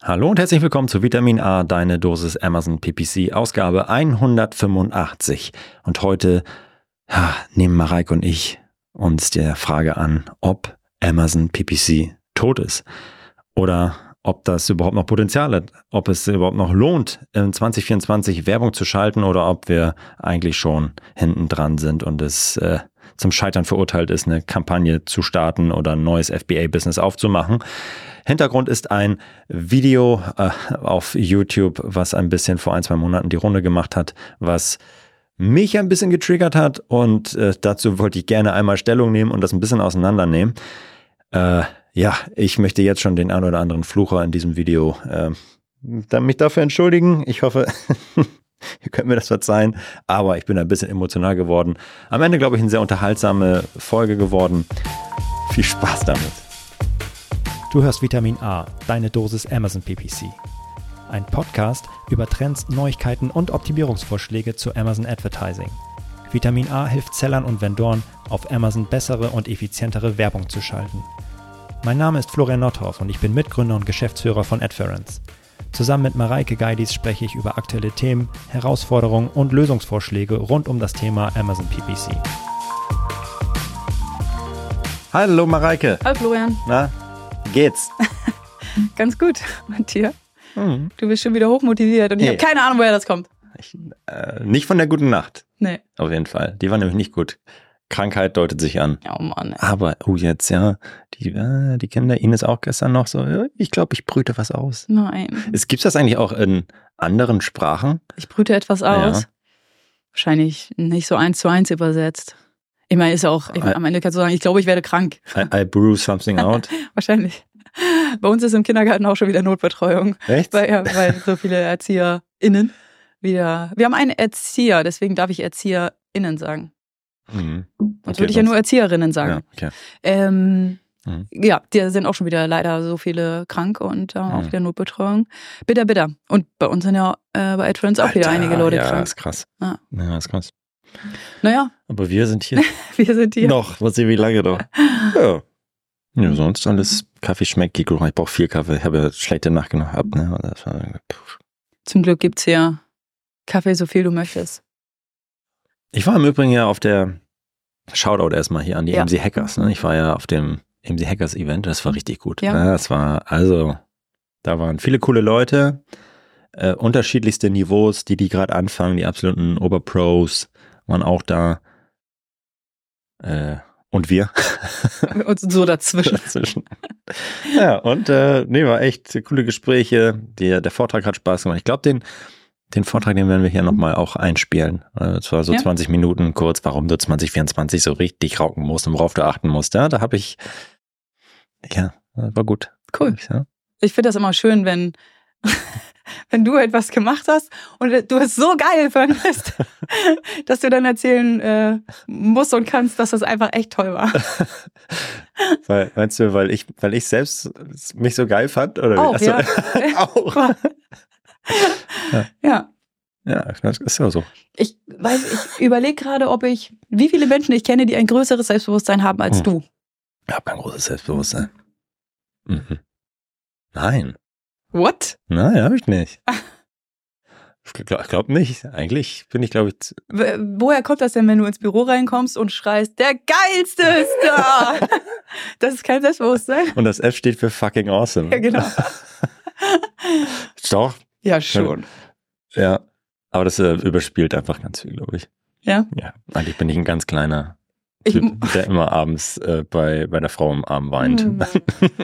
Hallo und herzlich willkommen zu Vitamin A, deine Dosis Amazon PPC, Ausgabe 185. Und heute ja, nehmen Mareike und ich uns der Frage an, ob Amazon PPC tot ist oder ob das überhaupt noch Potenzial hat, ob es überhaupt noch lohnt, in 2024 Werbung zu schalten oder ob wir eigentlich schon hinten dran sind und es äh, zum Scheitern verurteilt ist, eine Kampagne zu starten oder ein neues FBA-Business aufzumachen. Hintergrund ist ein Video äh, auf YouTube, was ein bisschen vor ein, zwei Monaten die Runde gemacht hat, was mich ein bisschen getriggert hat und äh, dazu wollte ich gerne einmal Stellung nehmen und das ein bisschen auseinandernehmen. Äh, ja, ich möchte jetzt schon den ein oder anderen Flucher in diesem Video äh, mich dafür entschuldigen. Ich hoffe, ihr könnt mir das verzeihen, aber ich bin ein bisschen emotional geworden. Am Ende, glaube ich, eine sehr unterhaltsame Folge geworden. Viel Spaß damit. Du hörst Vitamin A, deine Dosis Amazon PPC. Ein Podcast über Trends, Neuigkeiten und Optimierungsvorschläge zu Amazon Advertising. Vitamin A hilft Sellern und Vendoren, auf Amazon bessere und effizientere Werbung zu schalten. Mein Name ist Florian Nordhoff und ich bin Mitgründer und Geschäftsführer von Adference. Zusammen mit Mareike Geidis spreche ich über aktuelle Themen, Herausforderungen und Lösungsvorschläge rund um das Thema Amazon PPC. Hallo Mareike. Hallo Florian. Na, geht's? Ganz gut. Und dir? Mhm. Du bist schon wieder hochmotiviert und ich hey. habe keine Ahnung, woher das kommt. Ich, äh, nicht von der guten Nacht. Nee. Auf jeden Fall. Die war nämlich nicht gut. Krankheit deutet sich an. Oh Mann. Ey. Aber, oh jetzt, ja, die, äh, die Kinder, Ines auch gestern noch so, ich glaube, ich brüte was aus. Nein. Es gibt das eigentlich auch in anderen Sprachen? Ich brüte etwas aus. Ja. Wahrscheinlich nicht so eins zu eins übersetzt. Ich meine, ist auch, ich, am Ende kannst du sagen, ich glaube, ich werde krank. I, I brew something out. Wahrscheinlich. Bei uns ist im Kindergarten auch schon wieder Notbetreuung. Echt? Weil, ja, weil so viele ErzieherInnen wieder. Wir haben einen Erzieher, deswegen darf ich ErzieherInnen sagen. Mhm. Okay, Sonst würde ich ja nur Erzieherinnen sagen. Ja, okay. ähm, mhm. ja, die sind auch schon wieder leider so viele krank und äh, auch mhm. wieder Notbetreuung. Bitter, bitter. Und bei uns sind ja äh, bei AdFriends auch wieder einige Leute ja, krank. Ja, ist krass. Ja. ja, ist krass. Naja. Aber wir sind hier. wir sind hier. Noch. Mal sehen, wie lange noch. Ja. Ja, sonst alles Kaffee schmeckt. Ich brauche viel Kaffee. Ich habe ja schlechte Nacht gehabt. Ne? Zum Glück gibt es hier Kaffee, so viel du möchtest. Ich war im Übrigen ja auf der Shoutout erstmal hier an die ja. MC Hackers. Ne? Ich war ja auf dem MC Hackers Event. Das war richtig gut. Ja. Ne? Das war, also, da waren viele coole Leute. Äh, unterschiedlichste Niveaus, die die gerade anfangen, die absoluten Oberpros waren auch da. Äh, und wir. Und so dazwischen. dazwischen. Ja, und äh, nee, war echt coole Gespräche. Der, der Vortrag hat Spaß gemacht. Ich glaube, den, den Vortrag, den werden wir hier nochmal auch einspielen. Äh, zwar so ja. 20 Minuten kurz, warum du 2024 so richtig rauchen musst und worauf du achten musst. Ja, da habe ich, ja, war gut. Cool. Ja. Ich finde das immer schön, wenn wenn du etwas gemacht hast und du es so geil fandest, dass du dann erzählen äh, musst und kannst, dass das einfach echt toll war. weil, meinst du, weil ich, weil ich selbst mich so geil fand? Oder auch, wie? ja. auch. ja. ja. Ja, ist ja so. Ich weiß, ich überlege gerade, ob ich, wie viele Menschen ich kenne, die ein größeres Selbstbewusstsein haben als hm. du. Ich habe kein großes Selbstbewusstsein. Mhm. Nein. What? Nein, habe ich nicht. Ich glaube glaub nicht. Eigentlich bin ich, glaube ich. Woher kommt das denn, wenn du ins Büro reinkommst und schreist, der geilste ist da? das ist kein Selbstbewusstsein. Und das F steht für fucking awesome. Ja, genau. Doch. Ja, schon. Ja. Aber das äh, überspielt einfach ganz viel, glaube ich. Ja? Ja. Eigentlich bin ich ein ganz kleiner Typ, der immer abends äh, bei, bei der Frau im Arm weint. Mhm.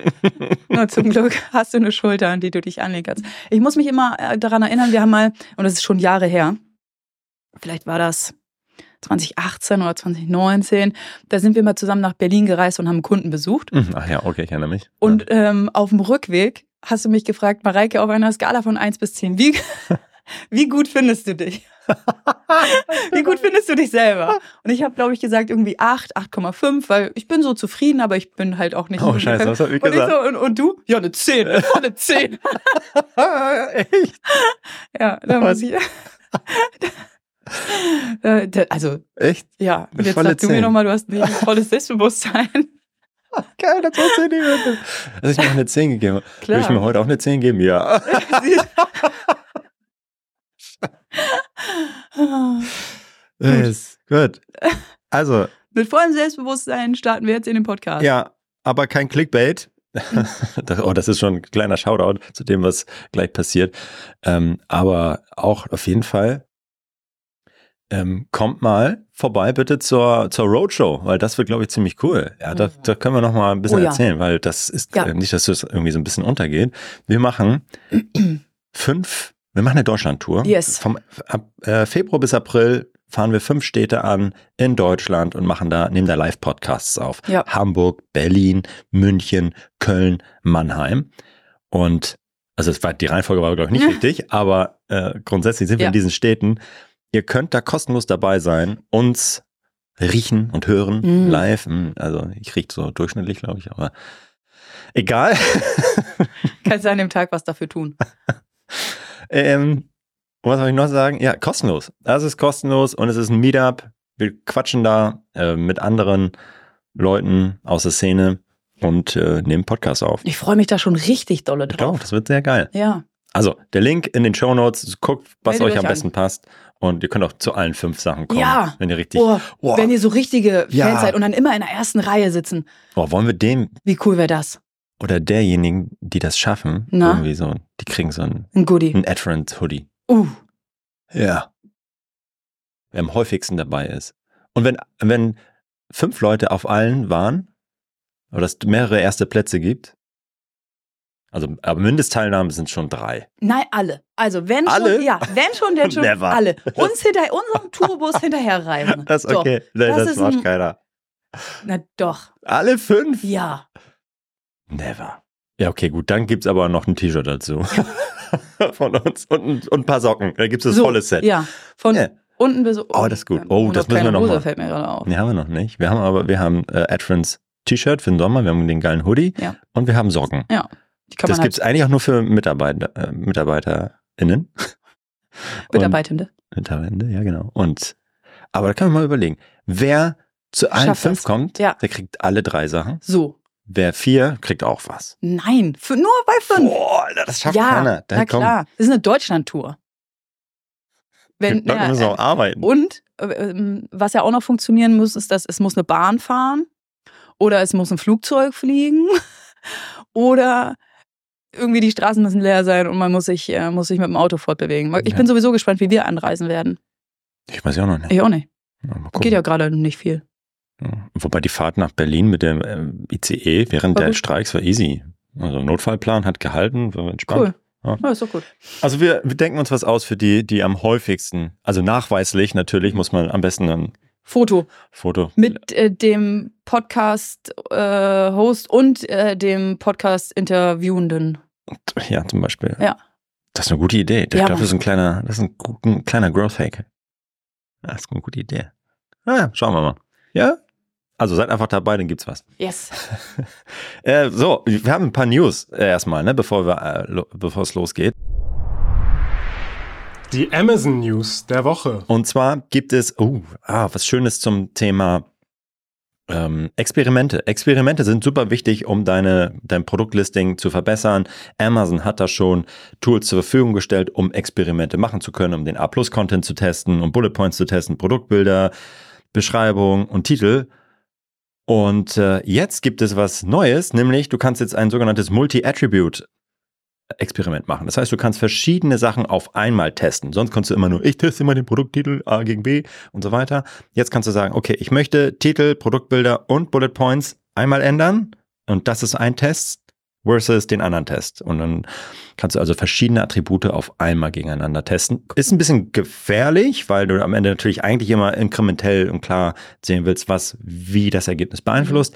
Na, zum Glück hast du eine Schulter, an die du dich anlegen kannst. Ich muss mich immer äh, daran erinnern, wir haben mal, und das ist schon Jahre her, vielleicht war das 2018 oder 2019, da sind wir mal zusammen nach Berlin gereist und haben Kunden besucht. Mhm. Ach ja, okay, ich erinnere mich. Und ähm, auf dem Rückweg hast du mich gefragt, Mareike, auf einer Skala von 1 bis 10, wie, wie gut findest du dich? Wie gut findest du dich selber? Und ich habe, glaube ich, gesagt irgendwie 8, 8,5, weil ich bin so zufrieden, aber ich bin halt auch nicht Oh, scheiße, was hab ich gesagt? Und, ich so, und, und, du? Ja, eine 10, eine 10. Echt? Ja, da muss ich... Äh, also... Echt? Ja, und jetzt sag du mir nochmal, du hast ein volles Selbstbewusstsein. Geil, das war 10 Minuten. Dass ich mir auch eine 10 gegeben habe. Klar. Will ich mir heute auch eine 10 geben? Ja. Yes. Gut. Also, Mit vollem Selbstbewusstsein starten wir jetzt in den Podcast. ja, aber kein Clickbait. Oh, das ist schon ein kleiner Shoutout zu dem, was gleich passiert. Ähm, aber auch auf jeden Fall ähm, kommt mal vorbei bitte zur, zur Roadshow, weil das wird, glaube ich, ziemlich cool. Ja, da, da können wir noch mal ein bisschen Oh ja. erzählen, weil das ist Ja. äh, nicht, dass das irgendwie so ein bisschen untergeht. Wir machen fünf, wir machen eine Deutschlandtour. Yes. Vom ab, äh, Februar bis April fahren wir fünf Städte an in Deutschland und machen da, nehmen da Live-Podcasts auf. Ja. Hamburg, Berlin, München, Köln, Mannheim. Und also es war, die Reihenfolge war, glaube ich, nicht richtig, aber äh, grundsätzlich sind wir in diesen Städten. Ihr könnt da kostenlos dabei sein, uns riechen und hören Mhm. live. Mm, Also ich rieche so durchschnittlich, glaube ich, aber egal. Kannst du an dem Tag was dafür tun. ähm, was soll ich noch sagen? Ja, kostenlos. Das ist kostenlos und es ist ein Meetup. Wir quatschen da äh, mit anderen Leuten aus der Szene und äh, nehmen Podcasts auf. Ich freue mich da schon richtig dolle Ich glaube, drauf. das wird sehr geil. Ja. Also, der Link in den Show Notes, guckt, was Meldet euch euch am an. besten passt. Und ihr könnt auch zu allen fünf Sachen kommen. Ja. Wenn ihr richtig. Oh, Boah. wenn ihr so richtige Ja. Fans seid und dann immer in der ersten Reihe sitzen. Oh, wollen wir dem Wie cool wäre das? oder derjenigen, die das schaffen, Na? irgendwie so, die kriegen so ein, Ein Goodie. ein Adferent Hoodie. Uh. Ja. Wer am häufigsten dabei ist. Und wenn, wenn fünf Leute auf allen waren, oder es mehrere erste Plätze gibt, also aber Mindestteilnahmen sind schon drei. Nein, alle. Also wenn Alle? schon, ja, wenn schon, denn schon Never. alle. Uns hinter unserem Tourbus hinterherreisen. Das ist Doch. okay. Nein, das das, ist macht ein- keiner. Na doch. Alle fünf? Ja. Never. Ja, okay, gut. Dann gibt's aber noch ein T-Shirt dazu. Von uns. Und, ein- und ein paar Socken. Da gibt's das so, volle Set. Ja. Von Ja. unten bis Oh, das ist gut. Oh, und das müssen wir noch Hose mal. fällt mir gerade auf. Nee, haben wir noch nicht. Wir haben aber, wir haben äh, Adfriends T-Shirt für den Sommer, wir haben den geilen Hoodie Ja. und wir haben Socken. Ja. Das man gibt's eigentlich auch nur für Mitarbeiter, äh, MitarbeiterInnen. halt Mitarbeitende. Und Mitarbeitende, ja genau. Und, aber da kann man mal überlegen, wer zu allen Schafft fünf das. kommt, Ja. der kriegt alle drei Sachen. So. Wer vier, kriegt auch was. Nein. Für, nur bei fünf. Boah, Alter, das schafft ja, keiner. Da na komm, klar. Das ist eine Deutschland-Tour. Wenn, ja, müssen auch äh, arbeiten. und äh, ähm, was ja auch noch funktionieren muss, ist, dass es muss eine Bahn fahren oder es muss ein Flugzeug fliegen oder irgendwie die Straßen müssen leer sein und man muss sich, äh, muss sich mit dem Auto fortbewegen. Ich Ja. bin sowieso gespannt, wie wir anreisen werden. Ich weiß ja auch noch nicht. Ich auch nicht. Ja. Geht ja gerade nicht viel. Ja. Wobei die Fahrt nach Berlin mit dem ähm, ICE während War der gut. Streiks war easy. Also Notfallplan hat gehalten, war entspannt. Cool. Ja. Ja, ist doch gut. Also wir, wir denken uns was aus für die, die am häufigsten, also nachweislich natürlich muss man am besten ein Foto Foto. mit äh, dem Podcast-Host und äh, dem Podcast-Interviewenden. Ja, zum Beispiel. Ja. Das ist eine gute Idee. Ich Ja, glaube, das ist ein kleiner, das ist ein, ein kleiner Growth Hack. Das ist eine gute Idee. Naja, schauen wir mal. Ja? Also seid einfach dabei, dann gibt's was. Yes. Äh, so, wir haben ein paar News äh, erstmal, ne, bevor wir, äh, lo- bevor es losgeht. Die Amazon News der Woche. Und zwar gibt es, oh, ah, was Schönes zum Thema ähm, Experimente. Experimente sind super wichtig, um deine, dein Produktlisting zu verbessern. Amazon hat da schon Tools zur Verfügung gestellt, um Experimente machen zu können, um den A-Plus-Content zu testen, um Bullet Points zu testen, Produktbilder, Beschreibung und Titel. Und äh, jetzt gibt es was Neues, nämlich du kannst jetzt ein sogenanntes Multi-Attribute Experiment machen. Das heißt, du kannst verschiedene Sachen auf einmal testen. Sonst kannst du immer nur, ich teste immer den Produkttitel A gegen B und so weiter. Jetzt kannst du sagen, okay, ich möchte Titel, Produktbilder und Bullet Points einmal ändern und das ist ein Test versus den anderen Test. Und dann kannst du also verschiedene Attribute auf einmal gegeneinander testen. Ist ein bisschen gefährlich, weil du am Ende natürlich eigentlich immer inkrementell und klar sehen willst, was wie das Ergebnis beeinflusst.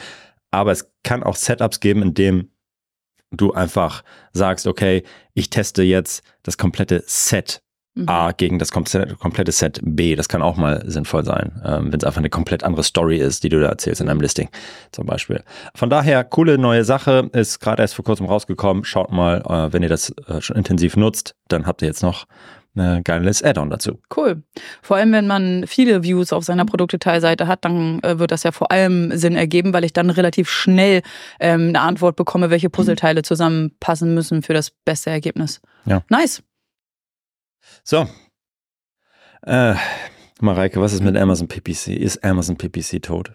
Aber es kann auch Setups geben, in dem du einfach sagst, okay, ich teste jetzt das komplette Set Mhm. A gegen das komplette, komplette Set B. Das kann auch mal sinnvoll sein, ähm, wenn es einfach eine komplett andere Story ist, die du da erzählst in einem Listing zum Beispiel. Von daher, coole neue Sache, ist gerade erst vor kurzem rausgekommen. Schaut mal, äh, wenn ihr das äh, schon intensiv nutzt, dann habt ihr jetzt noch ein geiles Add-on dazu. Cool. Vor allem, wenn man viele Views auf seiner Produktdetailseite hat, dann äh, wird das ja vor allem Sinn ergeben, weil ich dann relativ schnell ähm, eine Antwort bekomme, welche Puzzleteile zusammenpassen müssen für das beste Ergebnis. Ja. Nice. So. Äh, Mareike, was ist mit Amazon PPC? Ist Amazon PPC tot?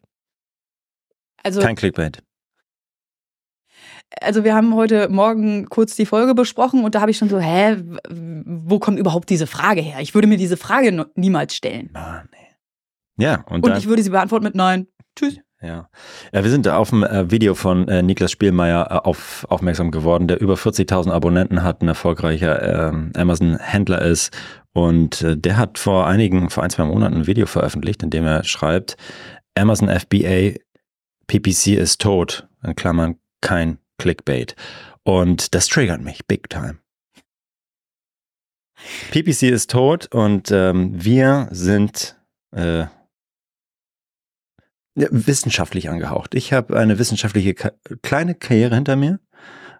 Also, Kein Clickbait. Also wir haben heute Morgen kurz die Folge besprochen und da habe ich schon so, hä, wo kommt überhaupt diese Frage her? Ich würde mir diese Frage niemals stellen. Ah, nee. Ja, und, Und ich würde sie beantworten mit Nein. Tschüss. ja. ja. Wir sind auf dem äh, Video von äh, Niklas Spielmeier äh, auf, aufmerksam geworden, der über 40.000 Abonnenten hat, ein erfolgreicher ähm, Amazon-Händler ist. Und äh, der hat vor einigen, vor ein, zwei Monaten ein Video veröffentlicht, in dem er schreibt, Amazon FBA PPC ist tot, in Klammern kein Clickbait. Und das triggert mich big time. PPC ist tot und ähm, wir sind äh, wissenschaftlich angehaucht. Ich habe eine wissenschaftliche kleine Karriere hinter mir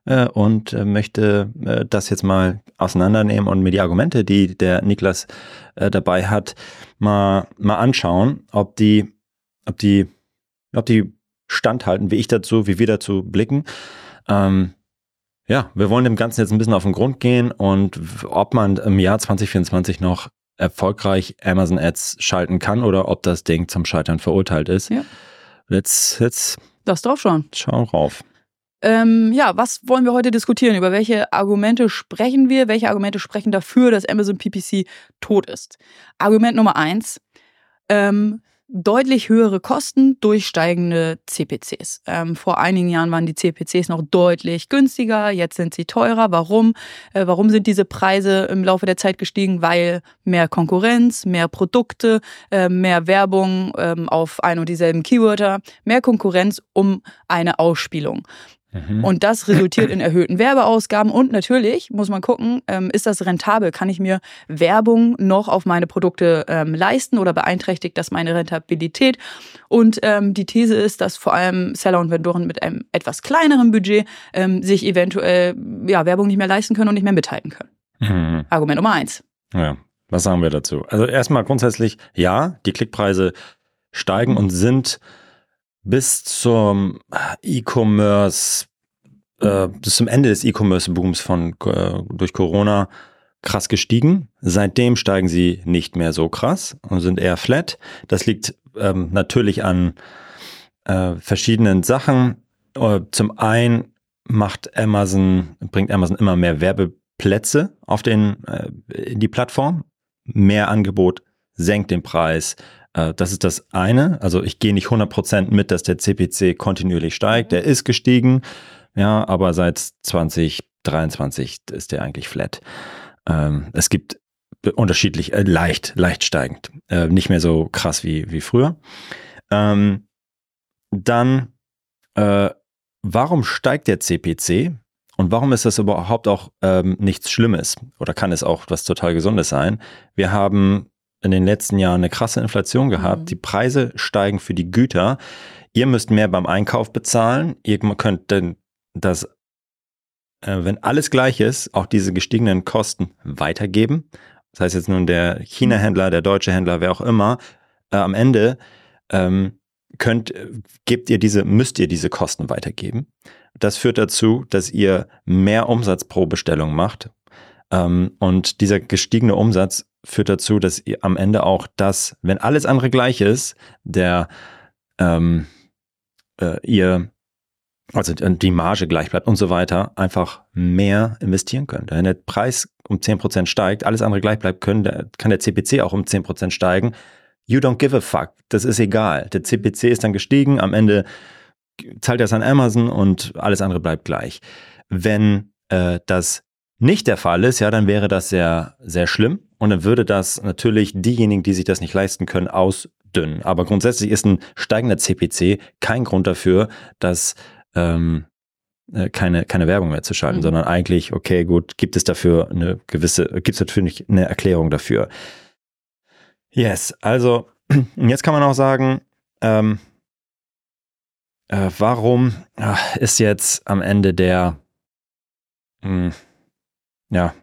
äh, und äh, möchte äh, das jetzt mal auseinandernehmen und mir die Argumente, die der Niklas äh, dabei hat, mal, mal anschauen, ob die, ob die, ob die standhalten, wie ich dazu, wie wir dazu blicken. Ähm, ja, wir wollen dem Ganzen jetzt ein bisschen auf den Grund gehen und ob man im Jahr 2024 noch erfolgreich Amazon Ads schalten kann oder ob das Ding zum Scheitern verurteilt ist. Ja. Let's, let's Das drauf schauen rauf. Ähm, ja, was wollen wir heute diskutieren? Über welche Argumente sprechen wir? Welche Argumente sprechen dafür, dass Amazon PPC tot ist? Argument Nummer eins. Ähm, deutlich höhere Kosten durch steigende CPCs. Ähm, vor einigen Jahren waren die CPCs noch deutlich günstiger, jetzt sind sie teurer. Warum? Äh, warum sind diese Preise im Laufe der Zeit gestiegen? Weil mehr Konkurrenz, mehr Produkte, äh, mehr Werbung ähm, auf ein und dieselben Keywörter, mehr Konkurrenz um eine Ausspielung. Mhm. Und das resultiert in erhöhten Werbeausgaben. Und natürlich muss man gucken, ähm, ist das rentabel? Kann ich mir Werbung noch auf meine Produkte ähm, leisten oder beeinträchtigt das meine Rentabilität? Und ähm, die These ist, dass vor allem Seller und Vendoren mit einem etwas kleineren Budget sich eventuell ja, Werbung nicht mehr leisten können und nicht mehr mithalten können. Mhm. Argument Nummer eins. Ja, was sagen wir dazu? Also erstmal grundsätzlich, ja, die Klickpreise steigen und sind bis zum E-Commerce, äh, bis zum Ende des E-Commerce-Booms von äh, durch Corona krass gestiegen. Seitdem steigen sie nicht mehr so krass und sind eher flat. Das liegt ähm, natürlich an äh, verschiedenen Sachen. Äh, zum einen macht Amazon, bringt Amazon immer mehr Werbeplätze auf den, äh, in die Plattform. Mehr Angebot senkt den Preis. Äh, das ist das eine. Also ich gehe nicht 100% mit, dass der CPC kontinuierlich steigt. Der ist gestiegen, ja, aber seit 2023 ist der eigentlich flat. Ähm, es gibt unterschiedlich, äh, leicht, leicht steigend. Äh, nicht mehr so krass wie, wie früher. Ähm, dann, äh, warum steigt der CPC? Und warum ist das überhaupt auch ähm, nichts Schlimmes? Oder kann es auch was total Gesundes sein? Wir haben in den letzten Jahren eine krasse Inflation gehabt. Mhm. Die Preise steigen für die Güter. Ihr müsst mehr beim Einkauf bezahlen. Ihr könnt denn das, äh, wenn alles gleich ist, auch diese gestiegenen Kosten weitergeben. Das heißt jetzt nun der China-Händler, der deutsche Händler, wer auch immer, äh, am Ende ähm, könnt, gebt ihr diese, müsst ihr diese Kosten weitergeben. Das führt dazu, dass ihr mehr Umsatz pro Bestellung macht. Ähm, und dieser gestiegene Umsatz führt dazu, dass ihr am Ende auch das, wenn alles andere gleich ist, der ähm, äh, ihr also die Marge gleich bleibt und so weiter, einfach mehr investieren könnt. Wenn der Preis um 10% steigt, alles andere gleich bleibt, können, der, kann der CPC auch um 10% steigen. You don't give a fuck. Das ist egal. Der CPC ist dann gestiegen, am Ende zahlt er es an Amazon und alles andere bleibt gleich. Wenn äh, das nicht der Fall ist, ja, dann wäre das sehr, sehr schlimm und dann würde das natürlich diejenigen, die sich das nicht leisten können, ausdünnen. Aber grundsätzlich ist ein steigender CPC kein Grund dafür, dass ähm, äh, keine, keine Werbung mehr zu schalten, Mhm. sondern eigentlich, okay, gut, gibt es dafür eine gewisse, gibt es natürlich eine Erklärung dafür. Yes, also jetzt kann man auch sagen, ähm, äh, warum ach, ist jetzt am Ende der, mh, ja,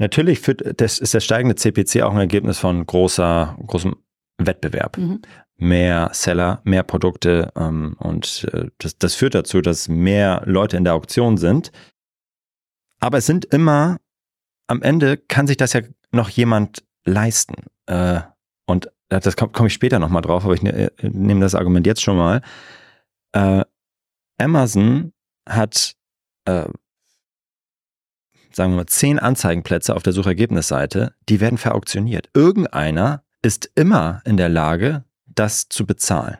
Natürlich führt das ist der steigende CPC auch ein Ergebnis von großer, großem Wettbewerb. Mhm. Mehr Seller, mehr Produkte ähm, und äh, das, das führt dazu, dass mehr Leute in der Auktion sind. Aber es sind immer, am Ende kann sich das ja noch jemand leisten. Äh, und äh, das komme komm ich später nochmal drauf, aber ich ne, äh, nehme das Argument jetzt schon mal. Äh, Amazon hat äh, sagen wir mal, zehn Anzeigenplätze auf der Suchergebnisseite, die werden verauktioniert. Irgendeiner ist immer in der Lage, das zu bezahlen.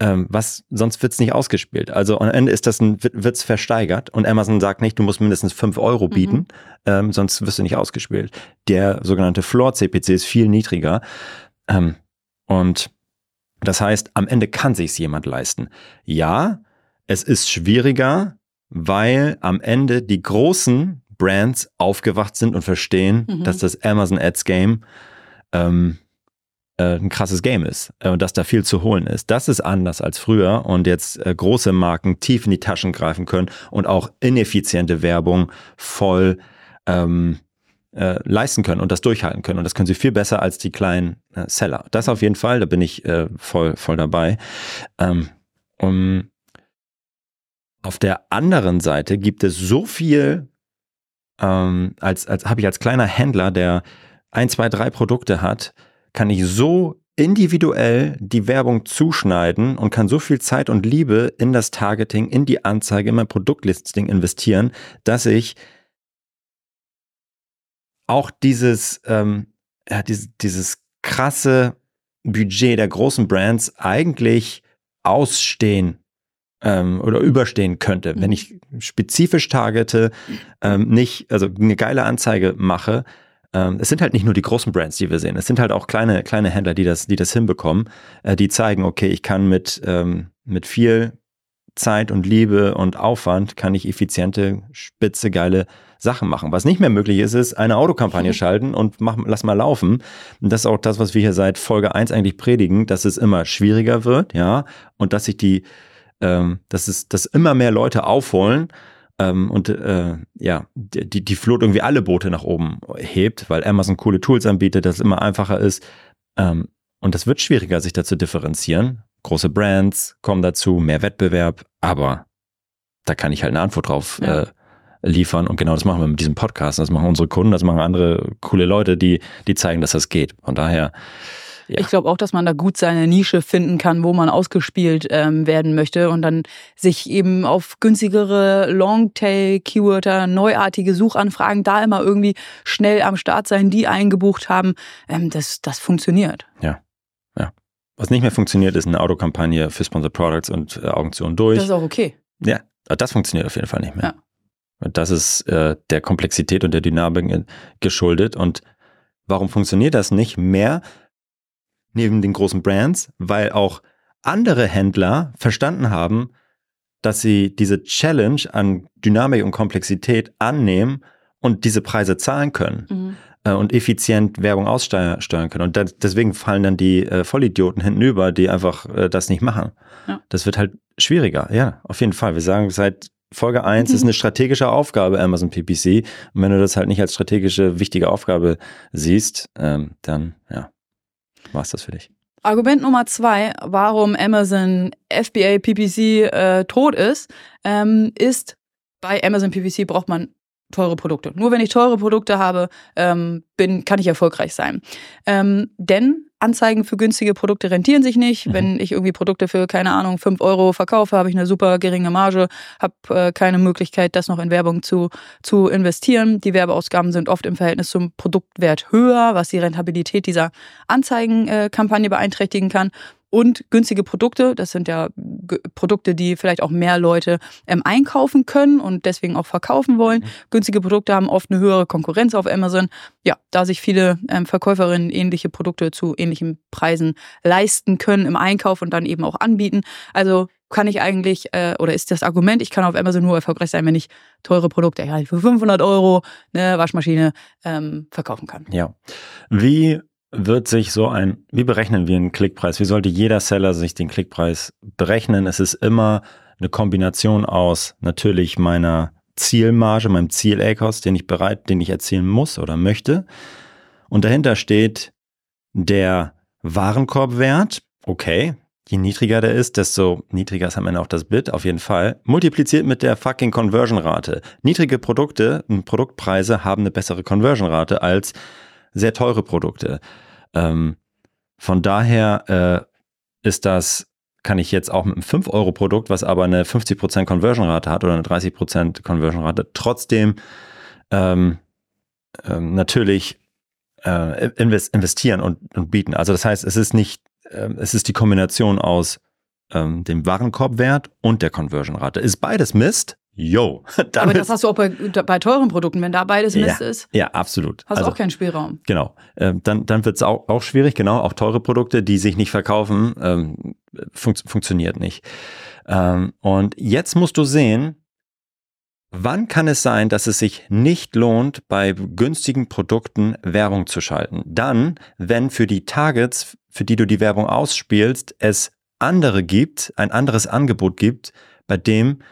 Ähm, was, sonst wird es nicht ausgespielt. Also am Ende ist das ein, wird es versteigert und Amazon sagt nicht, du musst mindestens fünf Euro bieten, mhm. ähm, sonst wirst du nicht ausgespielt. Der sogenannte Floor-CPC ist viel niedriger. Ähm, und das heißt, am Ende kann sich's jemand leisten. Ja, es ist schwieriger, weil am Ende die großen Brands aufgewacht sind und verstehen, mhm. dass das Amazon Ads Game ähm, äh, ein krasses Game ist äh, und dass da viel zu holen ist. Das ist anders als früher und jetzt äh, große Marken tief in die Taschen greifen können und auch ineffiziente Werbung voll ähm, äh, leisten können und das durchhalten können. Und das können sie viel besser als die kleinen Seller. Das auf jeden Fall, da bin ich voll, voll dabei. Ähm, um, auf der anderen Seite gibt es so viel, ähm, als, als habe ich als kleiner Händler, der ein, zwei, drei Produkte hat, kann ich so individuell die Werbung zuschneiden und kann so viel Zeit und Liebe in das Targeting, in die Anzeige, in mein Produktlisting investieren, dass ich auch dieses, ähm, ja, dieses, dieses krasse Budget der großen Brands eigentlich ausstehen ähm, oder überstehen könnte, wenn mhm. ich spezifisch targete, ähm, nicht, also eine geile Anzeige mache. Ähm, es sind halt nicht nur die großen Brands, die wir sehen. Es sind halt auch kleine, kleine Händler, die das, die das hinbekommen, äh, die zeigen, okay, ich kann mit, ähm, mit viel Zeit und Liebe und Aufwand kann ich effiziente, spitze, geile Sachen machen. Was nicht mehr möglich ist, ist eine Autokampagne mhm. schalten und mach, lass mal laufen. Und das ist auch das, was wir hier seit Folge 1 eigentlich predigen, dass es immer schwieriger wird, ja, und dass sich die ähm, dass es, dass immer mehr Leute aufholen ähm, und äh, ja, die, die Flut irgendwie alle Boote nach oben hebt, weil Amazon coole Tools anbietet, dass es immer einfacher ist. Ähm, und das wird schwieriger, sich da zu differenzieren. Große Brands kommen dazu, mehr Wettbewerb, aber da kann ich halt eine Antwort drauf ja. äh, liefern. Und genau das machen wir mit diesem Podcast. Das machen unsere Kunden, das machen andere coole Leute, die, die zeigen, dass das geht. Von daher ja. Ich glaube auch, dass man da gut seine Nische finden kann, wo man ausgespielt ähm, werden möchte und dann sich eben auf günstigere Longtail-Keyworder, neuartige Suchanfragen da immer irgendwie schnell am Start sein, die eingebucht haben. Ähm, das, das funktioniert. Ja. Ja. Was nicht mehr funktioniert, ist eine Autokampagne für Sponsored Products und äh, Auktionen durch. Das ist auch okay. Ja, das funktioniert auf jeden Fall nicht mehr. Ja. Das ist äh, der Komplexität und der Dynamik geschuldet. Und warum funktioniert das nicht mehr? Neben den großen Brands, weil auch andere Händler verstanden haben, dass sie diese Challenge an Dynamik und Komplexität annehmen und diese Preise zahlen können mhm. äh, und effizient Werbung aussteuern können. Und das, deswegen fallen dann die äh, Vollidioten hintenüber, die einfach äh, das nicht machen. Ja. Das wird halt schwieriger. Ja, auf jeden Fall. Wir sagen seit Folge 1 mhm. ist eine strategische Aufgabe Amazon PPC. Und wenn du das halt nicht als strategische, wichtige Aufgabe siehst, ähm, dann ja, war es das für dich? Argument Nummer zwei, warum Amazon FBA PPC äh, tot ist, ähm, ist, bei Amazon PPC braucht man teure Produkte. Nur wenn ich teure Produkte habe, ähm, bin, kann ich erfolgreich sein. Ähm, denn Anzeigen für günstige Produkte rentieren sich nicht. Mhm. Wenn ich irgendwie Produkte für, keine Ahnung, 5 Euro verkaufe, habe ich eine super geringe Marge, habe äh, keine Möglichkeit, das noch in Werbung zu, zu investieren. Die Werbeausgaben sind oft im Verhältnis zum Produktwert höher, was die Rentabilität dieser Anzeigenkampagne beeinträchtigen kann und günstige Produkte. Das sind ja Produkte, die vielleicht auch mehr Leute ähm, einkaufen können und deswegen auch verkaufen wollen. Mhm. Günstige Produkte haben oft eine höhere Konkurrenz auf Amazon. Ja, da sich viele ähm, Verkäuferinnen ähnliche Produkte zu ähnlichen Preisen leisten können im Einkauf und dann eben auch anbieten. Also kann ich eigentlich, äh, oder ist das Argument, ich kann auf Amazon nur erfolgreich sein, wenn ich teure Produkte ja, für 500 Euro eine Waschmaschine ähm, verkaufen kann. Ja. Wie wird sich so ein, wie berechnen wir einen Klickpreis? Wie sollte jeder Seller sich den Klickpreis berechnen? Es ist immer eine Kombination aus natürlich meiner Zielmarge, meinem Ziel-A-Cost, den ich bereit, den ich erzielen muss oder möchte. Und dahinter steht der Warenkorbwert. Okay, je niedriger der ist, desto niedriger ist am Ende auch das Bit, auf jeden Fall. Multipliziert mit der fucking Conversion-Rate. Niedrige Produkte, Produktpreise haben eine bessere Conversion-Rate als sehr teure Produkte. Ähm, von daher äh, ist das, kann ich jetzt auch mit einem 5-Euro-Produkt, was aber eine 50% Conversion-Rate hat oder eine 30% Conversion-Rate, trotzdem ähm, ähm, natürlich äh, investieren und, und bieten. Also das heißt, es ist nicht, äh, es ist die Kombination aus ähm, dem Warenkorbwert und der Conversion-Rate. Ist beides Mist, Yo. Aber das hast du auch bei, bei teuren Produkten, wenn da beides Mist ja, ist. Ja, absolut. Hast du also, auch keinen Spielraum. Genau. Ähm, dann dann wird es auch, auch schwierig, genau. Auch teure Produkte, die sich nicht verkaufen, ähm, fun funktioniert nicht. Ähm, und jetzt musst du sehen, wann kann es sein, dass es sich nicht lohnt, bei günstigen Produkten Werbung zu schalten? Dann, wenn für die Targets, für die du die Werbung ausspielst, es andere gibt, ein anderes Angebot gibt, bei dem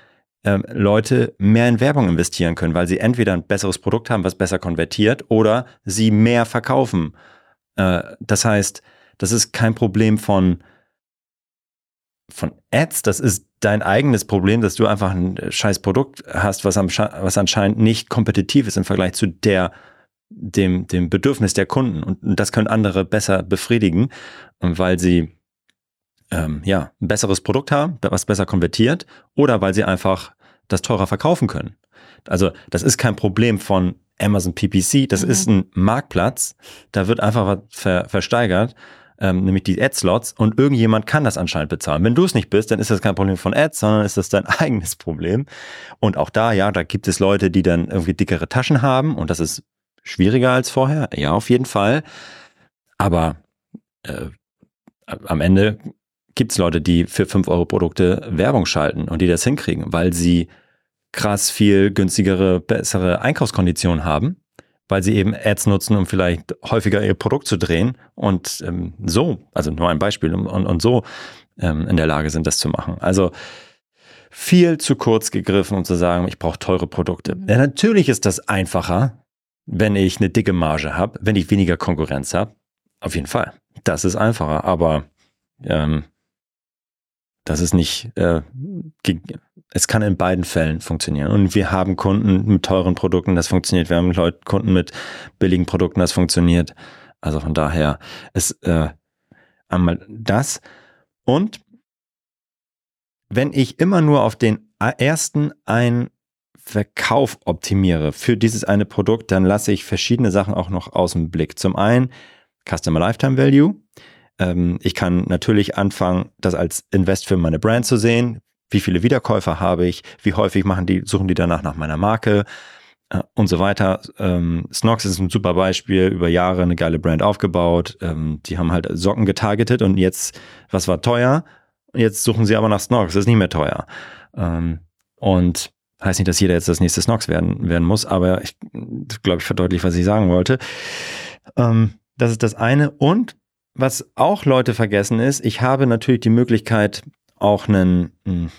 ähm, Leute mehr in Werbung investieren können, weil sie entweder ein besseres Produkt haben, was besser konvertiert, oder sie mehr verkaufen. Äh, das heißt, das ist kein Problem von, von Ads, das ist dein eigenes Problem, dass du einfach ein scheiß Produkt hast, was, was anscheinend nicht kompetitiv ist im Vergleich zu der, dem, dem Bedürfnis der Kunden. Und das können andere besser befriedigen, weil sie ähm, ja, ein besseres Produkt haben, was besser konvertiert, oder weil sie einfach das teurer verkaufen können. Also das ist kein Problem von Amazon PPC, das mhm. ist ein Marktplatz, da wird einfach was ver versteigert, ähm, nämlich die Ad-Slots und irgendjemand kann das anscheinend bezahlen. Wenn du es nicht bist, dann ist das kein Problem von Ads, sondern ist das dein eigenes Problem. Und auch da, ja, da gibt es Leute, die dann irgendwie dickere Taschen haben und das ist schwieriger als vorher, ja, auf jeden Fall. Aber äh, am Ende gibt es Leute, die für 5 Euro Produkte Werbung schalten und die das hinkriegen, weil sie krass viel günstigere, bessere Einkaufskonditionen haben, weil sie eben Ads nutzen, um vielleicht häufiger ihr Produkt zu drehen und ähm, so, also nur ein Beispiel, und, und so ähm, in der Lage sind, das zu machen. Also viel zu kurz gegriffen, um zu sagen, ich brauche teure Produkte. Ja, natürlich ist das einfacher, wenn ich eine dicke Marge habe, wenn ich weniger Konkurrenz habe. Auf jeden Fall. Das ist einfacher, aber ähm, das ist nicht, äh, es kann in beiden Fällen funktionieren. Und wir haben Kunden mit teuren Produkten, das funktioniert. Wir haben Leute, Kunden mit billigen Produkten, das funktioniert. Also von daher ist äh, einmal das. Und wenn ich immer nur auf den ersten einen Verkauf optimiere für dieses eine Produkt, dann lasse ich verschiedene Sachen auch noch aus dem Blick. Zum einen Customer Lifetime Value. Ähm, ich kann natürlich anfangen, das als Invest für meine Brand zu sehen. Wie viele Wiederkäufer habe ich? Wie häufig machen die, suchen die danach nach meiner Marke? Äh, und so weiter. Ähm, Snox ist ein super Beispiel, über Jahre eine geile Brand aufgebaut. Ähm, die haben halt Socken getargetet und jetzt, was war teuer? Jetzt suchen sie aber nach Snox, das ist nicht mehr teuer. Ähm, und heißt nicht, dass jeder jetzt das nächste Snox werden, werden muss, aber ich glaube, ich verdeutliche, was ich sagen wollte. Ähm, das ist das eine. Und was auch Leute vergessen ist, ich habe natürlich die Möglichkeit, auch einen, hm,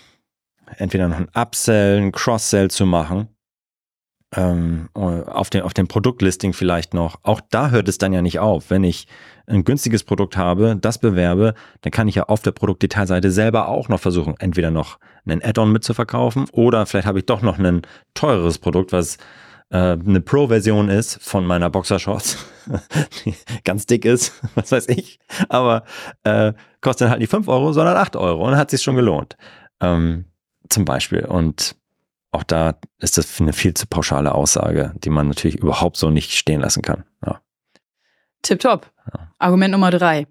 entweder noch einen Upsell, einen Cross-Sell zu machen. Ähm, auf, dem, auf dem Produktlisting vielleicht noch. Auch da hört es dann ja nicht auf. Wenn ich ein günstiges Produkt habe, das bewerbe, dann kann ich ja auf der Produktdetailseite selber auch noch versuchen, entweder noch einen Add-on mitzuverkaufen oder vielleicht habe ich doch noch ein teureres Produkt, was eine Pro-Version ist von meiner Boxershorts, die ganz dick ist, was weiß ich, aber äh, kostet halt nicht 5 Euro, sondern 8 Euro und hat sich schon gelohnt. Ähm, zum Beispiel. Und auch da ist das eine viel zu pauschale Aussage, die man natürlich überhaupt so nicht stehen lassen kann. Ja. Tipptopp. Ja. Argument Nummer drei.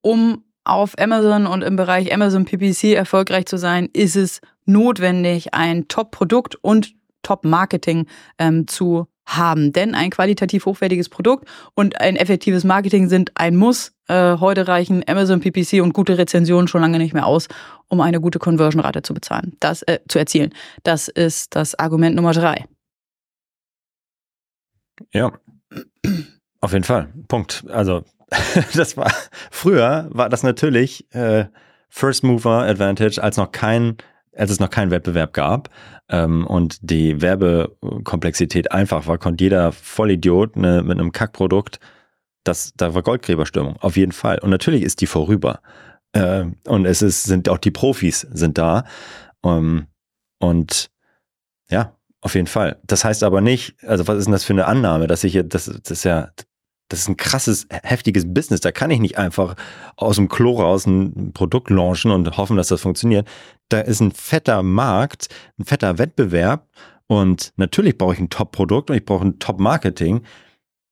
Um auf Amazon und im Bereich Amazon PPC erfolgreich zu sein, ist es notwendig, ein Top-Produkt und Top-Marketing ähm, zu haben. Denn ein qualitativ hochwertiges Produkt und ein effektives Marketing sind ein Muss. Äh, heute reichen Amazon PPC und gute Rezensionen schon lange nicht mehr aus, um eine gute Conversion-Rate zu bezahlen, das äh, zu erzielen. Das ist das Argument Nummer drei. Ja, auf jeden Fall. Punkt. Also das war früher war das natürlich äh, First Mover Advantage, als noch kein als es noch keinen Wettbewerb gab ähm, und die Werbekomplexität einfach war, konnte jeder Vollidiot ne, mit einem Kackprodukt, das, da war Goldgräberstimmung, auf jeden Fall. Und natürlich ist die vorüber. Äh, und es ist, sind auch die Profis sind da. Ähm, und ja, auf jeden Fall. Das heißt aber nicht, also was ist denn das für eine Annahme, dass ich jetzt, das, das ist ja, das ist ein krasses, heftiges Business. Da kann ich nicht einfach aus dem Klo raus ein Produkt launchen und hoffen, dass das funktioniert. Da ist ein fetter Markt, ein fetter Wettbewerb und natürlich brauche ich ein Top-Produkt und ich brauche ein Top-Marketing.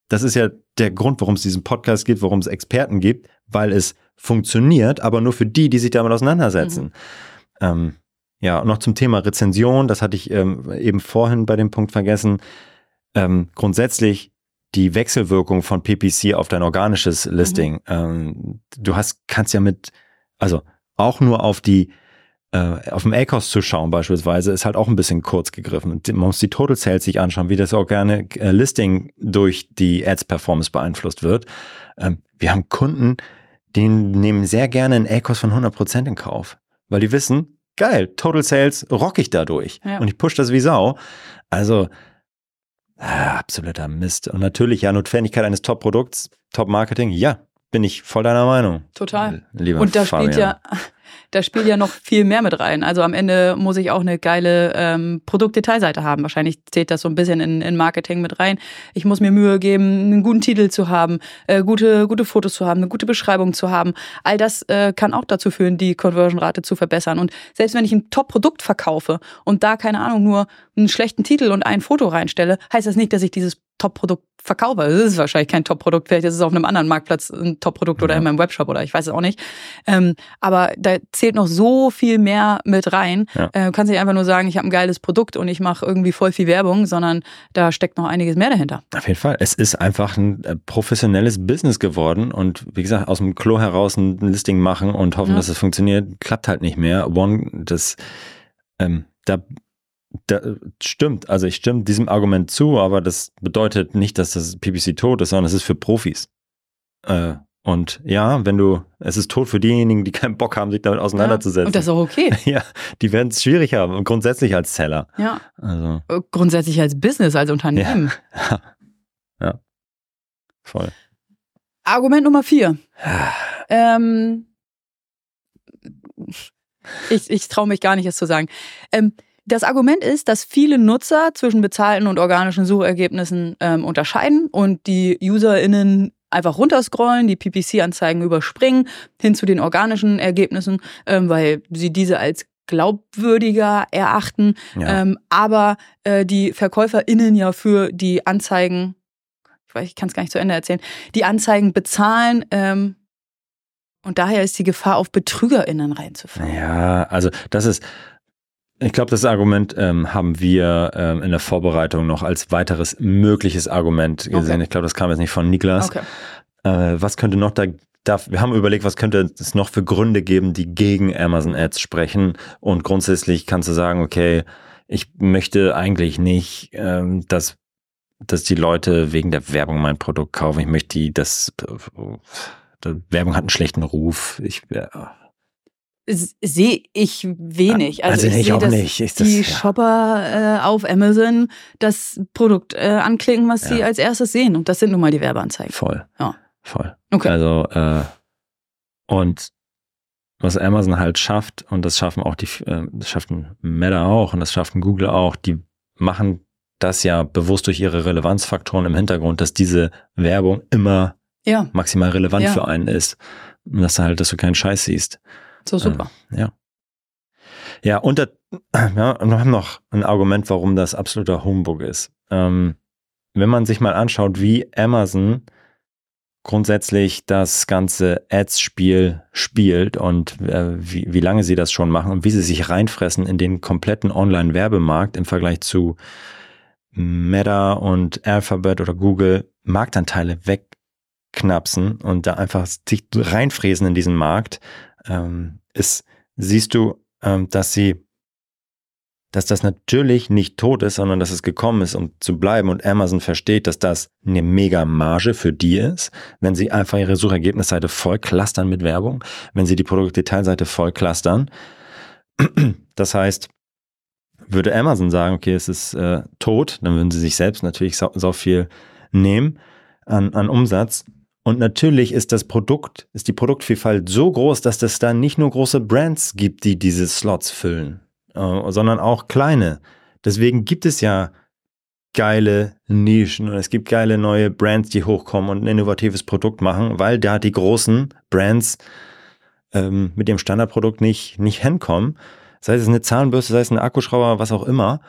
Das ist ja der Grund, warum es diesen Podcast gibt, warum es Experten gibt, weil es funktioniert, aber nur für die, die sich damit auseinandersetzen. Mhm. Ähm, ja, und noch zum Thema Rezension, das hatte ich ähm, eben vorhin bei dem Punkt vergessen. Ähm, grundsätzlich die Wechselwirkung von PPC auf dein organisches Listing. Mhm. Ähm, du hast, kannst ja mit, also auch nur auf die äh, auf dem ACOS zu schauen beispielsweise, ist halt auch ein bisschen kurz gegriffen. Man muss die Total Sales sich anschauen, wie das organe äh, Listing durch die Ads-Performance beeinflusst wird. Ähm, wir haben Kunden, die nehmen sehr gerne einen ACOS von 100% in Kauf, weil die wissen, geil, Total Sales rock ich dadurch ja. und ich push das wie Sau. Also ah, absoluter Mist. Und natürlich ja Notwendigkeit eines Top-Produkts, Top-Marketing, ja, bin ich voll deiner Meinung. Total. Lieber und da Fabian. spielt ja da spielt ja noch viel mehr mit rein. Also am Ende muss ich auch eine geile ähm, Produktdetailseite haben. Wahrscheinlich zählt das so ein bisschen in, in Marketing mit rein. Ich muss mir Mühe geben, einen guten Titel zu haben, äh, gute, gute Fotos zu haben, eine gute Beschreibung zu haben. All das äh, kann auch dazu führen, die Conversion-Rate zu verbessern. Und selbst wenn ich ein Top-Produkt verkaufe und da, keine Ahnung, nur einen schlechten Titel und ein Foto reinstelle, heißt das nicht, dass ich dieses Top-Produkt verkaufe. Es ist wahrscheinlich kein Top-Produkt, vielleicht ist es auf einem anderen Marktplatz ein Top-Produkt oder ja. in meinem Webshop oder ich weiß es auch nicht. Ähm, aber da zählt noch so viel mehr mit rein. Ja. Äh, du kannst nicht einfach nur sagen, ich habe ein geiles Produkt und ich mache irgendwie voll viel Werbung, sondern da steckt noch einiges mehr dahinter. Auf jeden Fall. Es ist einfach ein äh, professionelles Business geworden und wie gesagt, aus dem Klo heraus ein Listing machen und hoffen, ja. dass es funktioniert, klappt halt nicht mehr. One, das, ähm, da da, stimmt, also ich stimme diesem Argument zu, aber das bedeutet nicht, dass das PPC tot ist, sondern es ist für Profis. Äh, und ja, wenn du, es ist tot für diejenigen, die keinen Bock haben, sich damit auseinanderzusetzen. Ja, und das ist auch okay. Ja, die werden es schwierig haben und grundsätzlich als Seller. Ja. Also. Äh, grundsätzlich als Business, als Unternehmen. Ja. ja. Voll. Argument Nummer vier. ähm, ich ich traue mich gar nicht, es zu sagen. Ähm, das Argument ist, dass viele Nutzer zwischen bezahlten und organischen Suchergebnissen ähm, unterscheiden und die UserInnen einfach runterscrollen, die PPC-Anzeigen überspringen hin zu den organischen Ergebnissen, ähm, weil sie diese als glaubwürdiger erachten. Ja. Ähm, aber äh, die VerkäuferInnen ja für die Anzeigen, ich weiß, ich kann es gar nicht zu Ende erzählen, die Anzeigen bezahlen. Ähm, und daher ist die Gefahr, auf BetrügerInnen reinzufallen. Ja, also das ist ich glaube, das Argument ähm, haben wir ähm, in der Vorbereitung noch als weiteres mögliches Argument gesehen. Okay. Ich glaube, das kam jetzt nicht von Niklas. Okay. Äh, was könnte noch da, da, wir haben überlegt, was könnte es noch für Gründe geben, die gegen Amazon Ads sprechen. Und grundsätzlich kannst du sagen, okay, ich möchte eigentlich nicht, ähm, dass, dass die Leute wegen der Werbung mein Produkt kaufen. Ich möchte die, dass äh, Werbung hat einen schlechten Ruf. Ich, äh, sehe ich wenig. Also, also ich, ich sehe, dass nicht. Ich, das, die ja. Shopper äh, auf Amazon das Produkt äh, anklicken, was ja. sie als erstes sehen. Und das sind nun mal die Werbeanzeigen. Voll. Ja. Voll. Okay. Also, äh, und was Amazon halt schafft, und das schaffen auch die, äh, das schafft ein Meta auch und das schafft ein Google auch, die machen das ja bewusst durch ihre Relevanzfaktoren im Hintergrund, dass diese Werbung immer ja. maximal relevant für einen ist. Und dass du halt, dass du keinen Scheiß siehst. So super. Ähm, ja. Ja, und, das, ja, wir haben noch ein Argument, warum das absoluter Humbug ist. Ähm, wenn man sich mal anschaut, wie Amazon grundsätzlich das ganze Ads-Spiel spielt und äh, wie, wie lange sie das schon machen und wie sie sich reinfressen in den kompletten Online-Werbemarkt im Vergleich zu Meta und Alphabet oder Google Marktanteile wegknapsen und da einfach sich reinfräsen in diesen Markt, ähm, ist, siehst du, ähm, dass sie, dass das natürlich nicht tot ist, sondern dass es gekommen ist, um zu bleiben. Und Amazon versteht, dass das eine mega Marge für die ist, wenn sie einfach ihre Suchergebnisseite voll clustern mit Werbung, wenn sie die Produktdetailseite voll clustern. Das heißt, würde Amazon sagen, okay, es ist äh, tot, dann würden sie sich selbst natürlich so, so viel nehmen an, an Umsatz. Und natürlich ist das Produkt, ist die Produktvielfalt so groß, dass es da nicht nur große Brands gibt, die diese Slots füllen, äh, sondern auch kleine. Deswegen gibt es ja geile Nischen und es gibt geile neue Brands, die hochkommen und ein innovatives Produkt machen, weil da die großen Brands ähm, mit dem Standardprodukt nicht, nicht hinkommen. Sei es eine Zahnbürste, sei es ein Akkuschrauber, was auch immer.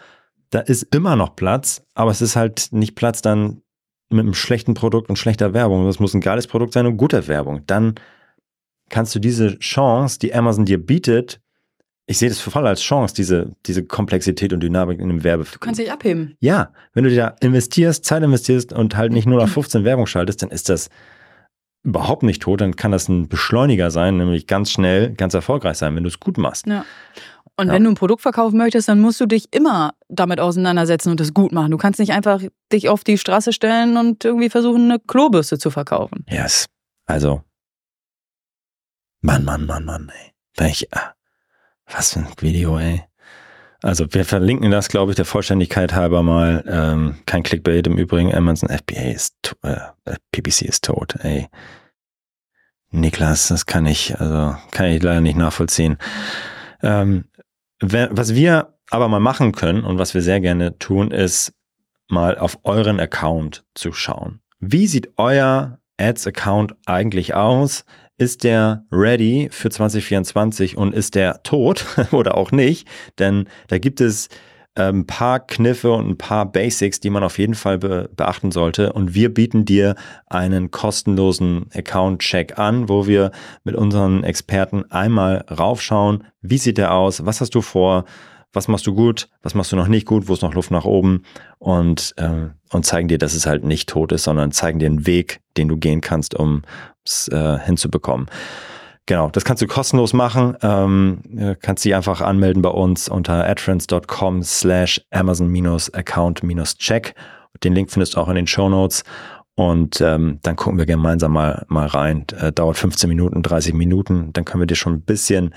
Da ist immer noch Platz, aber es ist halt nicht Platz dann mit einem schlechten Produkt und schlechter Werbung. Das muss ein geiles Produkt sein und gute Werbung. Dann kannst du diese Chance, die Amazon dir bietet, ich sehe das voll als Chance, diese, diese Komplexität und Dynamik in einem Werbe. Du kannst dich abheben. Ja, wenn du da investierst, Zeit investierst und halt nicht nur nach 15 Werbung schaltest, dann ist das überhaupt nicht tot, dann kann das ein Beschleuniger sein, nämlich ganz schnell, ganz erfolgreich sein, wenn du es gut machst. Ja. Und Ja. wenn du ein Produkt verkaufen möchtest, dann musst du dich immer damit auseinandersetzen und es gut machen. Du kannst nicht einfach dich auf die Straße stellen und irgendwie versuchen, eine Klobürste zu verkaufen. Yes. Also. Mann, Mann, Mann, Mann, ey. Welch, ah, was für ein Video, ey. Also wir verlinken das, glaube ich, der Vollständigkeit halber mal. Ähm, kein Clickbait im Übrigen. Amazon FBA ist, äh, PPC ist tot, ey. Niklas, das kann ich, also kann ich leider nicht nachvollziehen. Ähm, was wir aber mal machen können und was wir sehr gerne tun, ist mal auf euren Account zu schauen. Wie sieht euer Ads-Account eigentlich aus? Ist der ready für 2024 und ist der tot oder auch nicht? Denn da gibt es ein paar Kniffe und ein paar Basics, die man auf jeden Fall be beachten sollte. Und wir bieten dir einen kostenlosen Account-Check an, wo wir mit unseren Experten einmal raufschauen, wie sieht der aus, was hast du vor, was machst du gut, was machst du noch nicht gut, wo ist noch Luft nach oben? Und, ähm, und zeigen dir, dass es halt nicht tot ist, sondern zeigen dir einen Weg, den du gehen kannst, um es äh, hinzubekommen. Genau, das kannst du kostenlos machen. Ähm, äh, kannst dich einfach anmelden bei uns unter adfriends.com slash amazon-account-check. Den Link findest du auch in den Show Notes. Und ähm, dann gucken wir gemeinsam mal, mal rein. Äh, dauert 15 Minuten, 30 Minuten. Dann können wir dir schon ein bisschen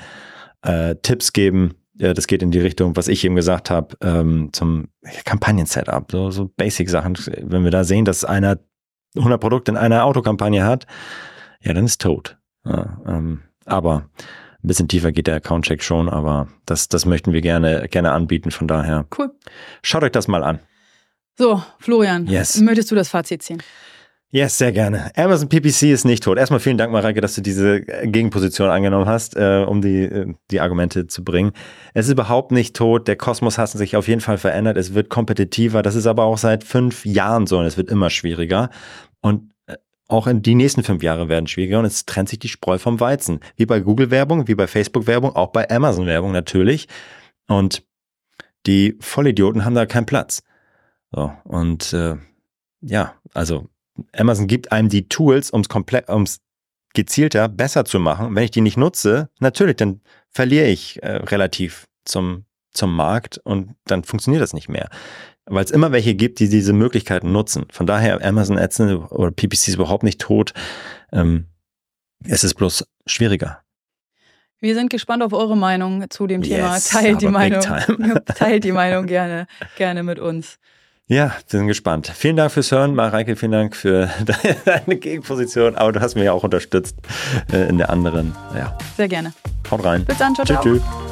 äh, Tipps geben. Äh, das geht in die Richtung, was ich eben gesagt habe, ähm, zum Kampagnen-Setup. So, so Basic-Sachen. Wenn wir da sehen, dass einer 100 Produkte in einer Autokampagne hat, ja, dann ist tot. Ja, ähm, aber ein bisschen tiefer geht der Account-Check schon, aber das, das möchten wir gerne, gerne anbieten. Von daher, Cool. schaut euch das mal an. So, Florian, Yes. möchtest du das Fazit ziehen? Yes, sehr gerne. Amazon PPC ist nicht tot. Erstmal vielen Dank, Mareike, dass du diese äh, Gegenposition angenommen hast, äh, um die, äh, die Argumente zu bringen. Es ist überhaupt nicht tot. Der Kosmos hat sich auf jeden Fall verändert. Es wird kompetitiver. Das ist aber auch seit fünf Jahren so und es wird immer schwieriger. Und auch in die nächsten fünf Jahre werden schwieriger und es trennt sich die Spreu vom Weizen. Wie bei Google-Werbung, wie bei Facebook-Werbung, auch bei Amazon-Werbung natürlich. Und die Vollidioten haben da keinen Platz. So, und äh, ja, also Amazon gibt einem die Tools, um es komplett, um es gezielter, besser zu machen. Wenn ich die nicht nutze, natürlich, dann verliere ich äh, relativ zum, zum Markt und dann funktioniert das nicht mehr. Weil es immer welche gibt, die diese Möglichkeiten nutzen. Von daher Amazon AdSense oder PPC ist überhaupt nicht tot. Ähm, es ist bloß schwieriger. Wir sind gespannt auf eure Meinung zu dem Thema. Yes, Teilt die Meinung. Teilt die Meinung gerne, gerne mit uns. Ja, wir sind gespannt. Vielen Dank fürs Hören, Mareike, vielen Dank für deine Gegenposition, aber du hast mich ja auch unterstützt äh, in der anderen. Ja, Sehr gerne. haut rein. Bis dann, ciao, Tschüss, ciao. tschüss.